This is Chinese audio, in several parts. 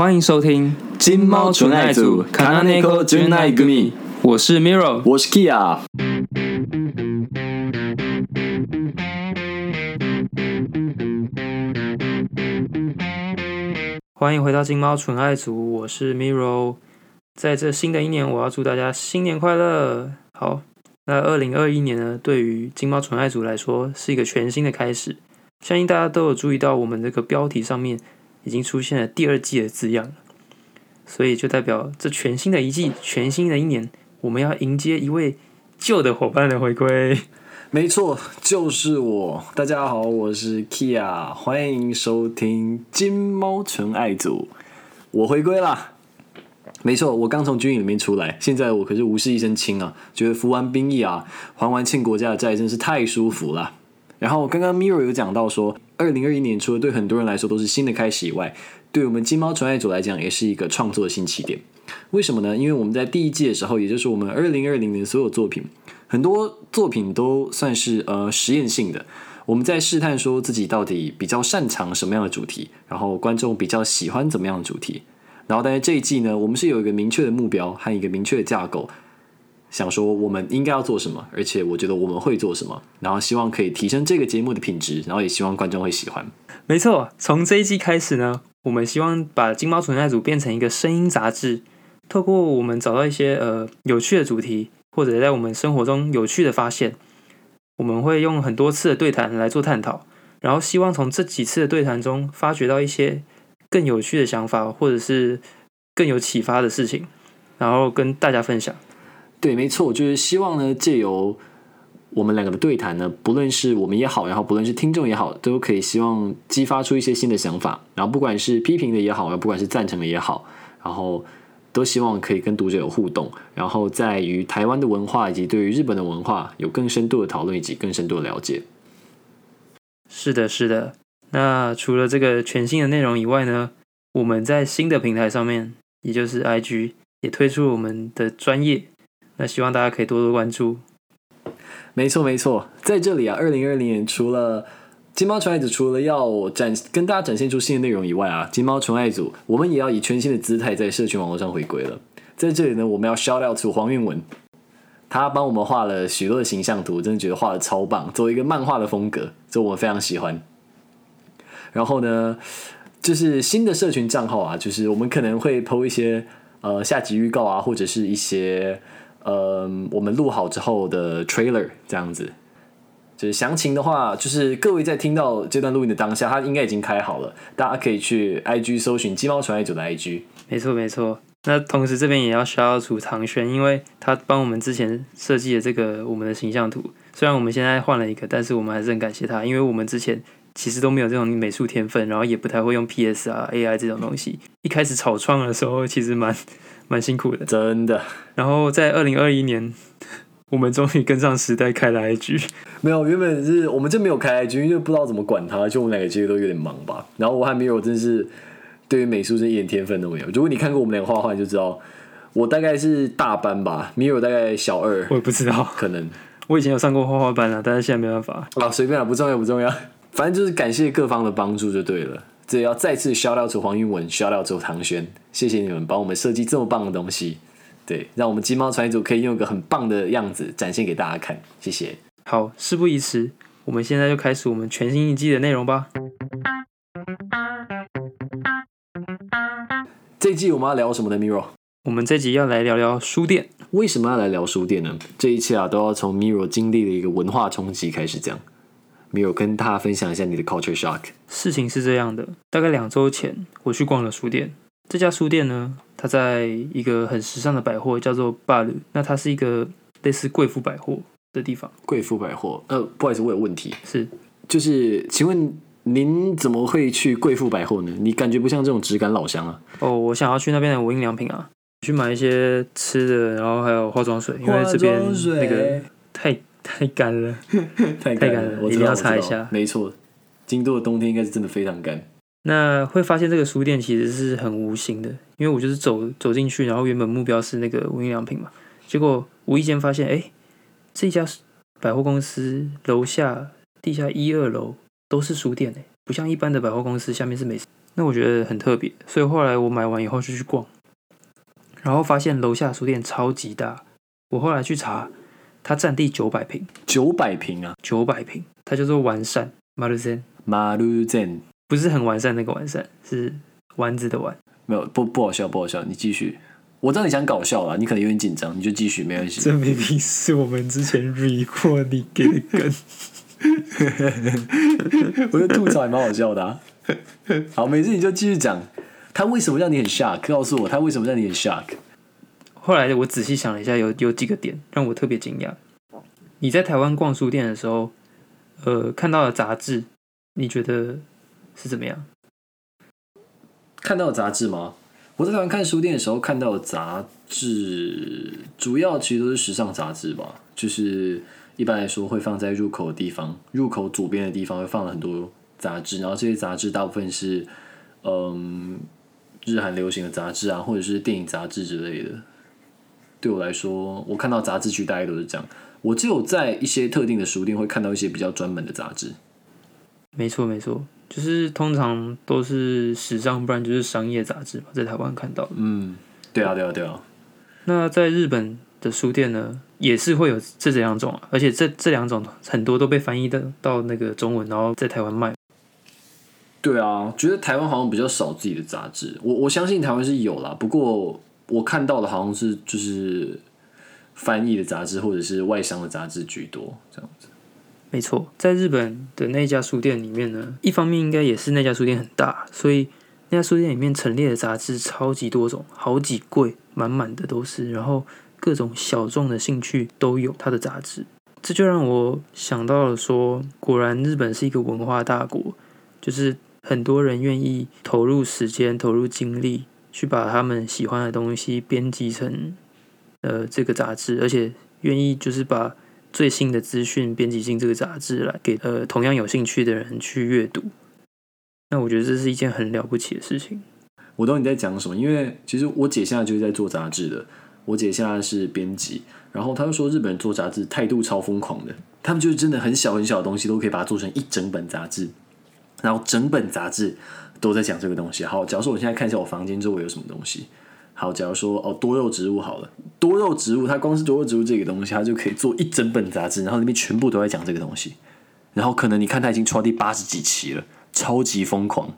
欢迎收听金猫纯爱组卡纳内科纯爱グミ我是 Miro。我是 Kia。欢迎回到金猫纯爱组，我是 Miro。在这新的一年，我要祝大家新年快乐。好，那二零二一年呢，对于金猫纯爱组来说是一个全新的开始。相信大家都有注意到，我们这个标题上面已经出现了第二季的字样了，所以就代表这全新的一季、全新的一年，我们要迎接一位旧的伙伴的回归。没错，就是我。大家好，我是 Kia，欢迎收听金猫纯爱组，我回归啦。没错，我刚从军营里面出来，现在我可是无事一身轻啊，觉得服完兵役啊，还完欠国家的债，真是太舒服了。然后刚刚 Miro 有讲到说，二零二一年除了对很多人来说都是新的开始以外，对我们金猫纯爱组来讲，也是一个创作的新起点。为什么呢？因为我们在第一季的时候，也就是我们二零二零年所有作品，很多作品都算是呃实验性的。我们在试探说自己到底比较擅长什么样的主题，然后观众比较喜欢怎么样的主题。然后但是这一季呢，我们是有一个明确的目标和一个明确的架构，想说我们应该要做什么，而且我觉得我们会做什么，然后希望可以提升这个节目的品质，然后也希望观众会喜欢。没错，从这一季开始呢，我们希望把金猫存在组变成一个声音杂志，透过我们找到一些呃有趣的主题，或者在我们生活中有趣的发现，我们会用很多次的对谈来做探讨，然后希望从这几次的对谈中发掘到一些更有趣的想法，或者是更有启发的事情，然后跟大家分享。对，没错，就是希望呢，借由我们两个的对谈呢，不论是我们也好，然后不论是听众也好，都可以希望激发出一些新的想法。然后不管是批评的也好，不管是赞成的也好，然后都希望可以跟读者有互动，然后在于台湾的文化以及对于日本的文化有更深度的讨论以及更深度的了解。是的，是的。那除了这个全新的内容以外呢，我们在新的平台上面，也就是 IG，也推出我们的专业。那希望大家可以多多关注。没错，没错，在这里啊，二零二零年除了金猫纯爱组除了要展跟大家展现出新的内容以外啊，金猫纯爱组我们也要以全新的姿态在社群网络上回归了。在这里呢，我们要 shout out to 黄韵文，他帮我们画了许多的形象图，真的觉得画的超棒，作为一个漫画的风格，这我们非常喜欢。然后呢，就是新的社群账号啊，就是我们可能会 PO 一些呃下集预告啊，或者是一些。呃，我们录好之后的 trailer 这样子，就是详情的话，就是各位在听到这段录音的当下，它应该已经开好了，大家可以去 IG 搜寻鸡毛传爱组的 IG。没错，没错。那同时这边也要需要出唐轩，因为他帮我们之前设计的这个我们的形象图，虽然我们现在换了一个，但是我们还是很感谢他，因为我们之前其实都没有这种美术天分，然后也不太会用 PS 啊 AI 这种东西，一开始草创的时候其实蛮。蛮辛苦的，真的。然后在二零二一年，我们终于跟上时代，开了 IG。没有，原本是我们就没有开 IG，因为不知道怎么管它，就我们两个其实都有点忙吧。然后我还没有，真是对于美术是一点天分都没有。如果你看过我们两个画画，你就知道我大概是大班吧，Miro 大概小二，我也不知道，可能我以前有上过画画班啊，但是现在没办法啊，随便了，不重要，不重要，反正就是感谢各方的帮助就对了。这要再次 shout out 出黄韵文，shout out 出唐轩，谢谢你们帮我们设计这么棒的东西，对，让我们金猫传组可以用一个很棒的样子展现给大家看，谢谢。好，事不宜迟，我们现在就开始我们全新一季的内容吧。这一季我们要聊什么呢？Miro，我们这集要来聊聊书店。为什么要来聊书店呢？这一切啊，都要从 Miro 经历的一个文化冲击开始讲。没有跟大家分享一下你的 culture shock。事情是这样的，大概两周前我去逛了书店。这家书店呢，它在一个很时尚的百货，叫做 b a l 那它是一个类似贵妇百货的地方。贵妇百货？呃，不好意思，我有问题。是，就是请问您怎么会去贵妇百货呢？你感觉不像这种直感老乡啊？哦，我想要去那边的无印良品啊，去买一些吃的，然后还有化妆水，因为这边那个太。太干了，太干了，我一定要擦一下。没错，京都的冬天应该是真的非常干。那会发现这个书店其实是很无形的，因为我就是走走进去，然后原本目标是那个无印良品嘛，结果无意间发现，哎，这家百货公司楼下地下一二楼都是书店哎，不像一般的百货公司下面是美食。那我觉得很特别，所以后来我买完以后就去逛，然后发现楼下书店超级大。我后来去查，它占地九百平，九百平啊，九百平，它叫做完善马路森，马路镇不是很完善那个完善，是丸子的丸。没有不不好笑，不好笑，你继续。我知道你想搞笑啦，你可能有点紧张，你就继续，没关系。这明明是我们之前 re 过你给的梗。我觉得吐槽还蛮好笑的、啊。好，每次你就继续讲，他为什么让你很 shock？告诉我他为什么让你很 shock？后来我仔细想了一下，有有几个点让我特别惊讶。你在台湾逛书店的时候，呃，看到的杂志，你觉得是怎么样？看到杂志吗？我在台湾看书店的时候看到的杂志，主要其实都是时尚杂志吧。就是一般来说会放在入口的地方，入口左边的地方会放了很多杂志，然后这些杂志大部分是嗯日韩流行的杂志啊，或者是电影杂志之类的。对我来说，我看到杂志区大概都是这样。我只有在一些特定的书店会看到一些比较专门的杂志。没错，没错，就是通常都是时尚，不然就是商业杂志嘛，在台湾看到。嗯，对啊，对啊，对啊。那在日本的书店呢，也是会有这两种啊，而且这这两种很多都被翻译的到那个中文，然后在台湾卖。对啊，觉得台湾好像比较少自己的杂志。我我相信台湾是有啦，不过我看到的好像是就是翻译的杂志或者是外商的杂志居多，这样子。没错，在日本的那家书店里面呢，一方面应该也是那家书店很大，所以那家书店里面陈列的杂志超级多种，好几柜满满的都是，然后各种小众的兴趣都有它的杂志，这就让我想到了说，果然日本是一个文化大国，就是很多人愿意投入时间、投入精力去把他们喜欢的东西编辑成呃这个杂志，而且愿意就是把。最新的资讯编辑进这个杂志来给呃同样有兴趣的人去阅读，那我觉得这是一件很了不起的事情。我懂你在讲什么，因为其实我姐现在就是在做杂志的，我姐现在是编辑，然后她就说日本人做杂志态度超疯狂的，他们就是真的很小很小的东西都可以把它做成一整本杂志，然后整本杂志都在讲这个东西。好，假如说我现在看一下我房间周围有什么东西。好，假如说哦，多肉植物好了，多肉植物，它光是多肉植物这个东西，它就可以做一整本杂志，然后里面全部都在讲这个东西。然后可能你看，它已经出到第八十几期了，超级疯狂。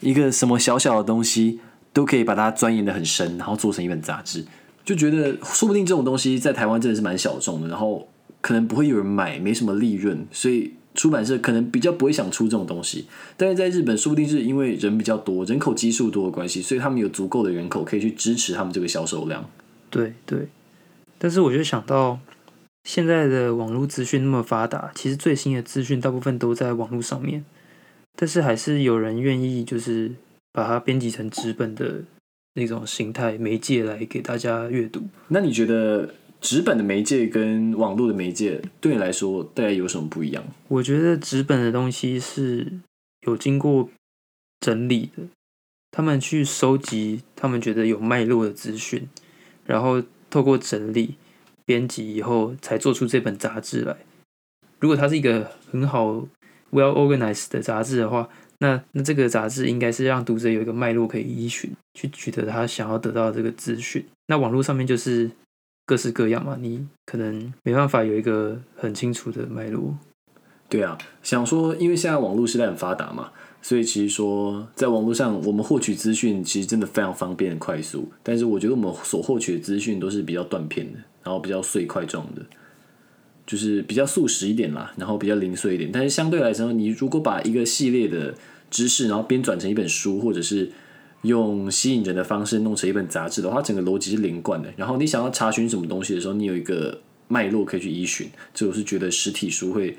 一个什么小小的东西都可以把它钻研的很深，然后做成一本杂志，就觉得说不定这种东西在台湾真的是蛮小众的，然后可能不会有人买，没什么利润，所以。出版社可能比较不会想出这种东西，但是在日本，说不定是因为人比较多，人口基数多的关系，所以他们有足够的人口可以去支持他们这个销售量。对对，但是我就想到现在的网络资讯那么发达，其实最新的资讯大部分都在网络上面，但是还是有人愿意就是把它编辑成纸本的那种形态媒介来给大家阅读。那你觉得？纸本的媒介跟网络的媒介对你来说大概有什么不一样？我觉得纸本的东西是有经过整理的，他们去收集他们觉得有脉络的资讯，然后透过整理、编辑以后，才做出这本杂志来。如果它是一个很好、well organized 的杂志的话，那那这个杂志应该是让读者有一个脉络可以依循，去取得他想要得到的这个资讯。那网络上面就是。各式各样嘛，你可能没办法有一个很清楚的脉络。对啊，想说，因为现在网络时代很发达嘛，所以其实说，在网络上我们获取资讯其实真的非常方便、快速。但是我觉得我们所获取的资讯都是比较断片的，然后比较碎块状的，就是比较速食一点啦，然后比较零碎一点。但是相对来说，你如果把一个系列的知识，然后编转成一本书，或者是用吸引人的方式弄成一本杂志的话，整个逻辑是连贯的。然后你想要查询什么东西的时候，你有一个脉络可以去依循。这我是觉得实体书会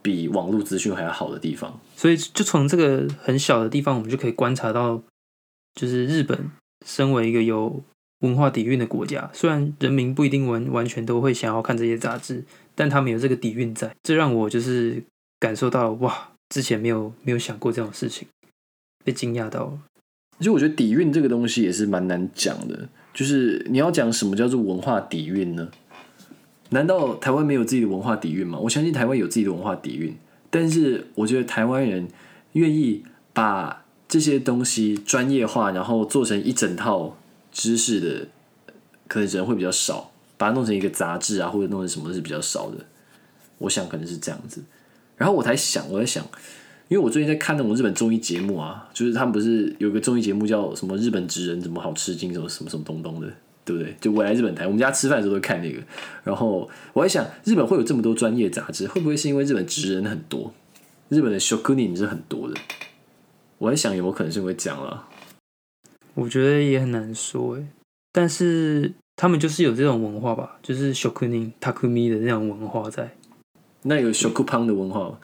比网络资讯还要好的地方。所以，就从这个很小的地方，我们就可以观察到，就是日本身为一个有文化底蕴的国家，虽然人民不一定完完全都会想要看这些杂志，但他们有这个底蕴在，这让我就是感受到哇，之前没有没有想过这种事情，被惊讶到了。其实我觉得底蕴这个东西也是蛮难讲的，就是你要讲什么叫做文化底蕴呢？难道台湾没有自己的文化底蕴吗？我相信台湾有自己的文化底蕴，但是我觉得台湾人愿意把这些东西专业化，然后做成一整套知识的，可能人会比较少，把它弄成一个杂志啊，或者弄成什么是比较少的。我想可能是这样子。然后我才想，我在想，因为我最近在看那种日本综艺节目啊，就是他们不是有个综艺节目叫什么日本职人怎么好吃惊，什么什么什么东东的，对不对？就我来日本台，我们家吃饭的时候都看那个。然后我在想，日本会有这么多专业杂志，会不会是因为日本职人很多，日本的 shokunin 是很多的？我在想有没有可能是因为这样了。我觉得也很难说诶，但是他们就是有这种文化吧，就是 shokunin takumi 的那种文化在。那有 shokupan 的文化吗？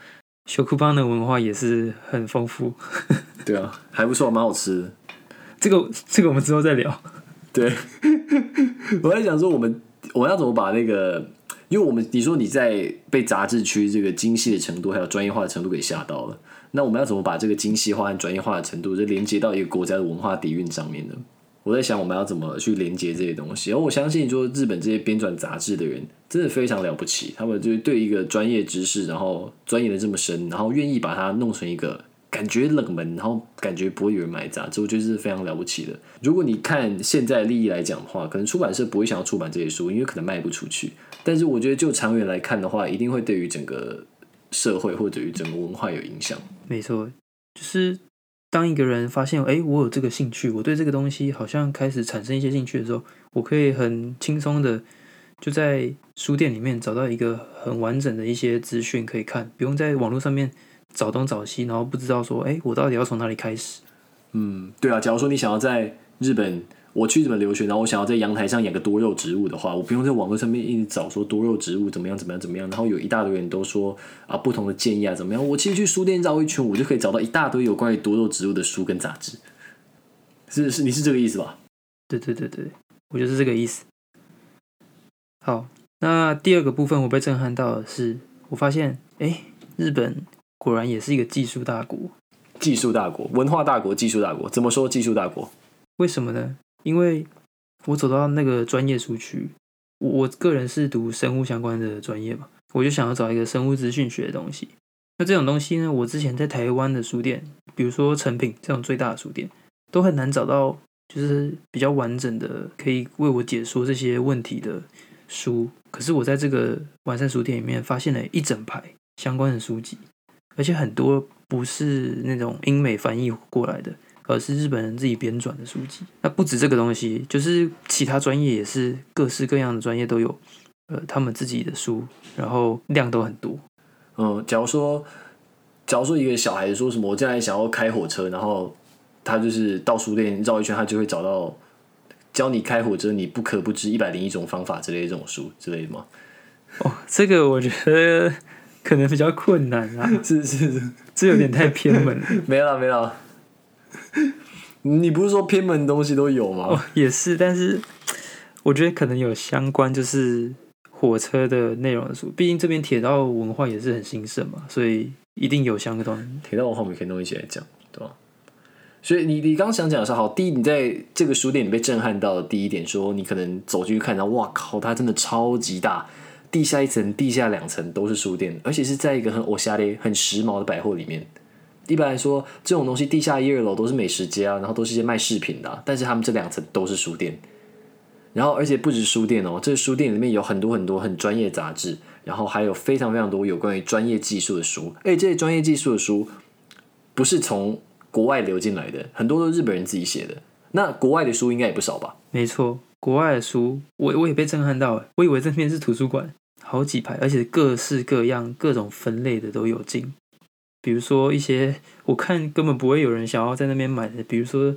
Shokupan 的文化也是很丰富。对啊，还不错，蛮好吃的。这个这个我们之后再聊。对，我在想说，我们我们要怎么把那个，因为我们你说你在被杂志区这个精细的程度还有专业化的程度给吓到了，那我们要怎么把这个精细化和专业化的程度，就连接到一个国家的文化底蕴上面呢？我在想，我们要怎么去连接这些东西？而我相信，说日本这些编纂杂志的人真的非常了不起，他们就是对一个专业知识，然后钻研的这么深，然后愿意把它弄成一个感觉冷门，然后感觉不会有人买杂志，我觉得是非常了不起的。如果你看现在利益来讲的话，可能出版社不会想要出版这些书，因为可能卖不出去。但是我觉得就长远来看的话，一定会对于整个社会或者于整个文化有影响。没错，就是当一个人发现，哎，我有这个兴趣，我对这个东西好像开始产生一些兴趣的时候，我可以很轻松的就在书店里面找到一个很完整的一些资讯可以看，不用在网络上面找东找西，然后不知道说，哎，我到底要从哪里开始？嗯，对啊，假如说你想要在日本，我去日本留学，然后我想要在阳台上养个多肉植物的话，我不用在网络上面一直找说多肉植物怎么样怎么样怎么样，然后有一大堆人都说啊不同的建议啊怎么样，我其实去书店绕一圈，我就可以找到一大堆有关于多肉植物的书跟杂志。是是，你是这个意思吧？对对对对，我就是这个意思。好，那第二个部分我被震撼到的是，我发现，哎，日本果然也是一个技术大国。技术大国、文化大国、技术大国，怎么说技术大国？为什么呢？因为我走到那个专业书区，我我个人是读生物相关的专业嘛，我就想要找一个生物资讯学的东西。那这种东西呢，我之前在台湾的书店，比如说成品这种最大的书店，都很难找到，就是比较完整的可以为我解说这些问题的书。可是我在这个完善书店里面发现了一整排相关的书籍，而且很多不是那种英美翻译过来的。而是日本人自己编撰的书籍。那不止这个东西，就是其他专业也是各式各样的专业都有，呃，他们自己的书，然后量都很多。嗯，假如说，假如说一个小孩子说什么，我将来想要开火车，然后他就是到书店绕一圈，他就会找到教你开火车你不可不知一百零一种方法之类的这种书之类的吗？哦，这个我觉得可能比较困难啊，是是是，这有点太偏门了。没 了没了。你不是说偏门的东西都有吗？哦，也是，但是我觉得可能有相关就是火车的内容的书，毕竟这边铁道文化也是很兴盛嘛，所以一定有相关。铁道文化我们可以弄一起来讲，对吧？所以你你刚想讲的是好，第一，你在这个书店你被震撼到的第一点，说你可能走进去看到，哇靠，它真的超级大，地下一层、地下两层都是书店，而且是在一个很欧夏的、很时髦的百货里面。一般来说，这种东西地下一二楼都是美食街啊，然后都是一些卖饰品的、但是他们这两层都是书店。然后，而且不止书店哦，这个书店里面有很多很多很专业杂志，然后还有非常非常多有关于专业技术的书。而且这些专业技术的书不是从国外流进来的，很多都是日本人自己写的。那国外的书应该也不少吧？没错，国外的书我我也被震撼到，我以为这边是图书馆，好几排，而且各式各样、各种分类的都有进。比如说一些我看根本不会有人想要在那边买的，比如说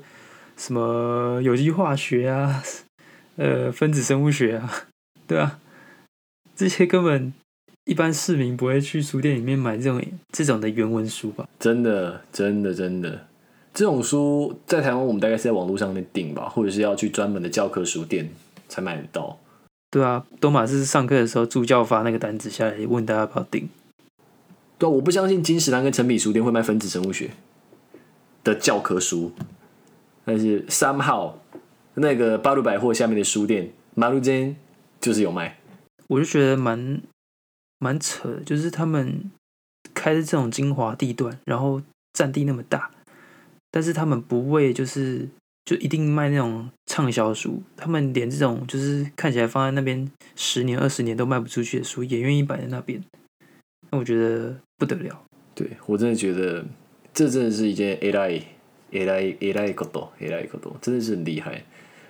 什么有机化学啊，呃，分子生物学啊，对啊，这些根本一般市民不会去书店里面买这种这种的原文书吧？真的，真的，真的，这种书在台湾我们大概是在网络上面订吧，或者是要去专门的教科书店才买得到。对啊，东马是上课的时候助教发那个单子下来，问大家要不要订。对，我不相信金石堂跟诚品书店会卖分子生物学的教科书，但是三号那个八路百货下面的书店马路间就是有卖。我就觉得蛮蛮扯的，就是他们开的这种精华地段，然后占地那么大，但是他们不为就是就一定卖那种畅销书，他们连这种就是看起来放在那边十年二十年都卖不出去的书，也愿意摆在那边。那我觉得不得了。对我真的觉得这真的是一件 A 来 A 来 A 来个多 A 来个多，真的是很厉害。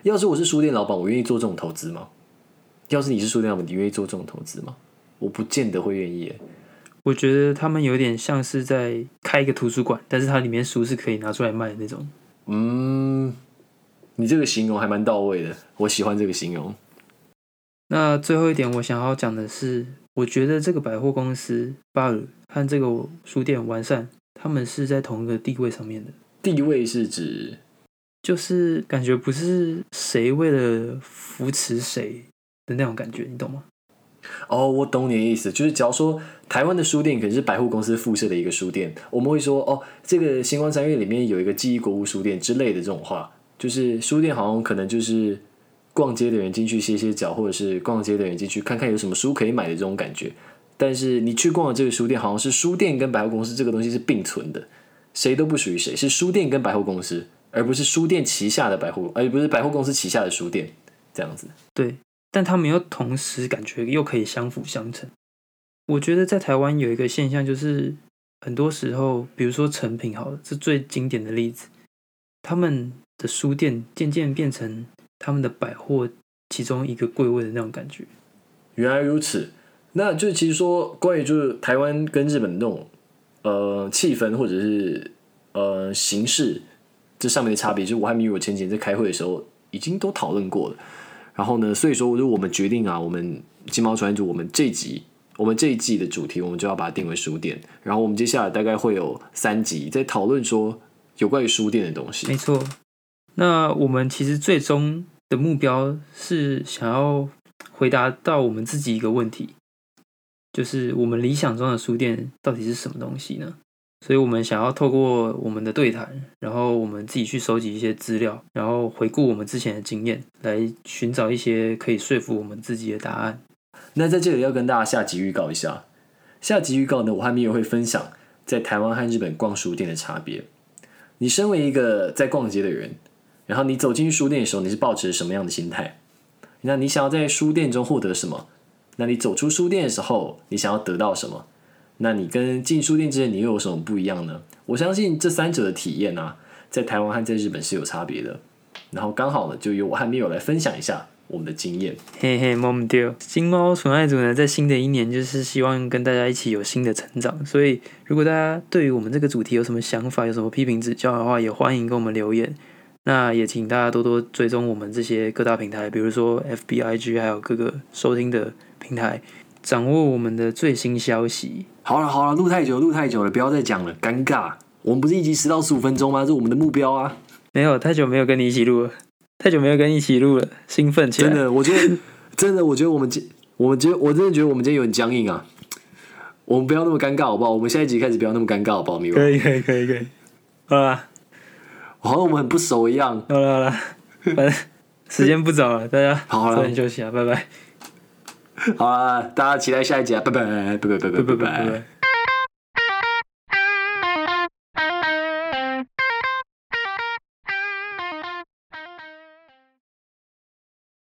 要是我是书店老板，我愿意做这种投资吗？要是你是书店老板，你愿意做这种投资吗？我不见得会愿意。我觉得他们有点像是在开一个图书馆，但是它里面书是可以拿出来卖的那种。嗯，你这个形容还蛮到位的，我喜欢这个形容。那最后一点，我想要讲的是，我觉得这个百货公司巴尔和这个书店完善，他们是在同一个地位上面的。地位是指就是感觉不是谁为了扶持谁的那种感觉，你懂吗？哦，我懂你的意思，就是假如说台湾的书店可能是百货公司附设的一个书店，我们会说哦，这个星光三月里面有一个记忆国物书店之类的这种话，就是书店好像可能就是逛街的人进去歇歇脚，或者是逛街的人进去看看有什么书可以买的这种感觉。但是你去逛的这个书店，好像是书店跟百货公司这个东西是并存的，谁都不属于谁，是书店跟百货公司，而不是书店旗下的百货，而不是百货公司旗下的书店这样子。对，但他们又同时感觉又可以相辅相成。我觉得在台湾有一个现象，就是很多时候，比如说成品好了，是最经典的例子，他们的书店渐渐变成他们的百货其中一个柜位的那种感觉。原来如此，那就其实说关于就是台湾跟日本那种呃气氛或者是呃形式这上面的差别，就是我和米有前几天在开会的时候已经都讨论过了。然后呢，所以说就我们决定啊，我们金毛传组我们这集我们这一季的主题，我们就要把它定为书店。然后我们接下来大概会有三集在讨论说有关于书店的东西。没错，那我们其实最终的目标是想要回答到我们自己一个问题，就是我们理想中的书店到底是什么东西呢？所以我们想要透过我们的对谈，然后我们自己去收集一些资料，然后回顾我们之前的经验，来寻找一些可以说服我们自己的答案。那在这里要跟大家下集预告一下，下集预告呢，我和米友会分享在台湾和日本逛书店的差别。你身为一个在逛街的人，然后你走进书店的时候，你是抱持什么样的心态？那你想要在书店中获得什么？那你走出书店的时候，你想要得到什么？那你跟进书店之前，你又有什么不一样呢？我相信这三者的体验啊，在台湾和在日本是有差别的。然后刚好呢，就由我和米友来分享一下我们的经验。嘿嘿，摸不丢。金猫纯爱组呢，在新的一年就是希望跟大家一起有新的成长。所以，如果大家对于我们这个主题有什么想法，有什么批评指教的话，也欢迎跟我们留言。那也请大家多多追踪我们这些各大平台，比如说 FBIG，还有各个收听的平台，掌握我们的最新消息。好了好了，录太久录太久了，不要再讲了，尴尬。我们不是一集十到十五分钟吗？这是我们的目标啊！没有太久没有跟你一起录了，太久没有跟你一起录了，兴奋起来。真的，我觉得真的，我觉得我们今我们觉得我真的觉得我们今天有点僵硬啊。我们不要那么尴尬好不好？我们下一集开始不要那么尴尬好不好？米可以可以可以可以。好啦，好像我们很不熟一样。好了好了，反正时间不早了，大家好了早点休息啊，拜拜。好了，大家期待下一集啊！拜拜拜拜拜拜拜拜拜。拜拜。